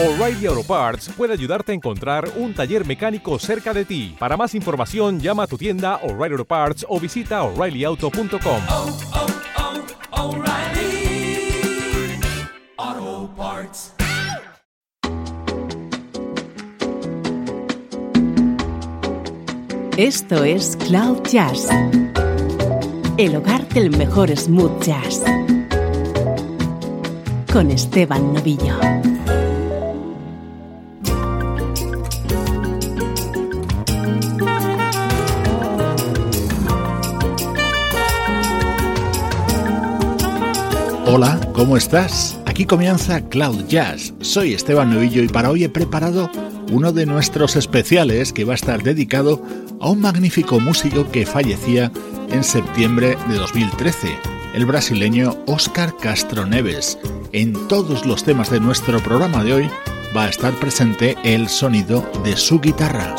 O'Reilly Auto Parts puede ayudarte a encontrar un taller mecánico cerca de ti. Para más información, llama a tu tienda O'Reilly Auto Parts o visita oreillyauto.com. oh, oh, Parts. Esto es Cloud Jazz, el hogar del mejor smooth jazz, con Esteban Novillo. Hola, ¿cómo estás? Aquí comienza Cloud Jazz. Soy Esteban Novillo y para hoy he preparado uno de nuestros especiales que va a estar dedicado a un magnífico músico que fallecía en septiembre de 2013, el brasileño Oscar Castro Neves. En todos los temas de nuestro programa de hoy va a estar presente el sonido de su guitarra.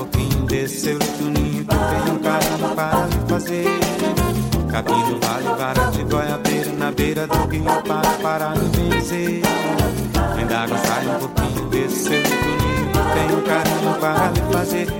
Pouquinho desse seu tuninho, que tem um carinho para me fazer. Capim do vale, vara de goiabeira, na beira do rio, para, para me vencer. D'água sai um pouquinho desse seu tuninho, que tem um carinho para me fazer.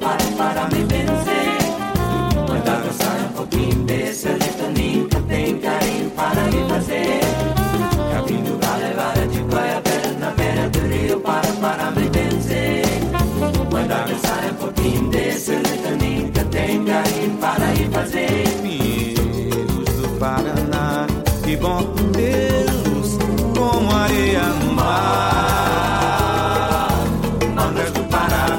Rio, para, para me vencer. Manda dançar um pouquinho desse alitoninho que tem carinho para me fazer. Capim do vale, vara de goiabeira, na beira do rio, para, para me vencer. Manda dançar um pouquinho desse alitoninho que tem carinho para me fazer. Pinheiros do Paraná, que bom tê-los como areia no mar. Mangas do Pará,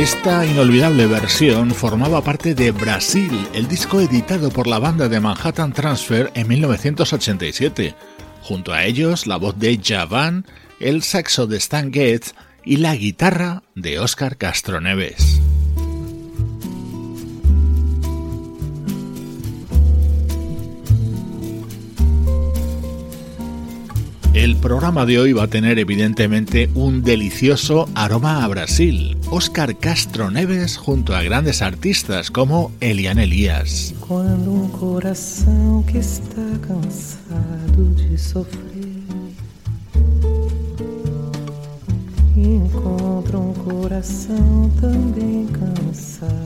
Esta inolvidable versión formaba parte de Brasil, el disco editado por la banda de Manhattan Transfer en 1987. Junto a ellos, la voz de Javan, el saxo de Stan Getz y la guitarra de Oscar Castro El programa de hoy va a tener evidentemente un delicioso aroma a Brasil. Oscar Castro Neves junto a grandes artistas como Elian Elias. Cuando un un corazón también cansado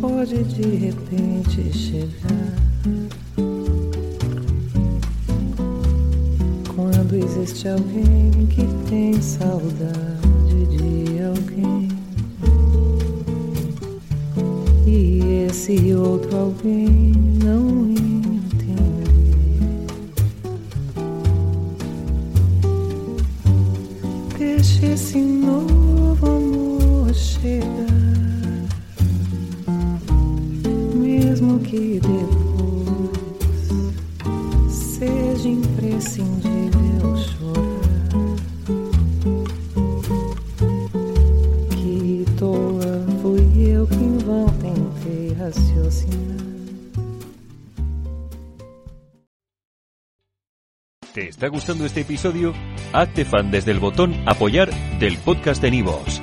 pode de repente chegar. Quando existe alguém que tem saudade de alguém. E esse outro alguém não esse novo mesmo que depois seja imprescindível chorar. Que toa fui eu que em vão tentei raciocinar. ¿Te está gustando este episodio? Hazte fan desde el botón Apoyar del podcast de Nivos.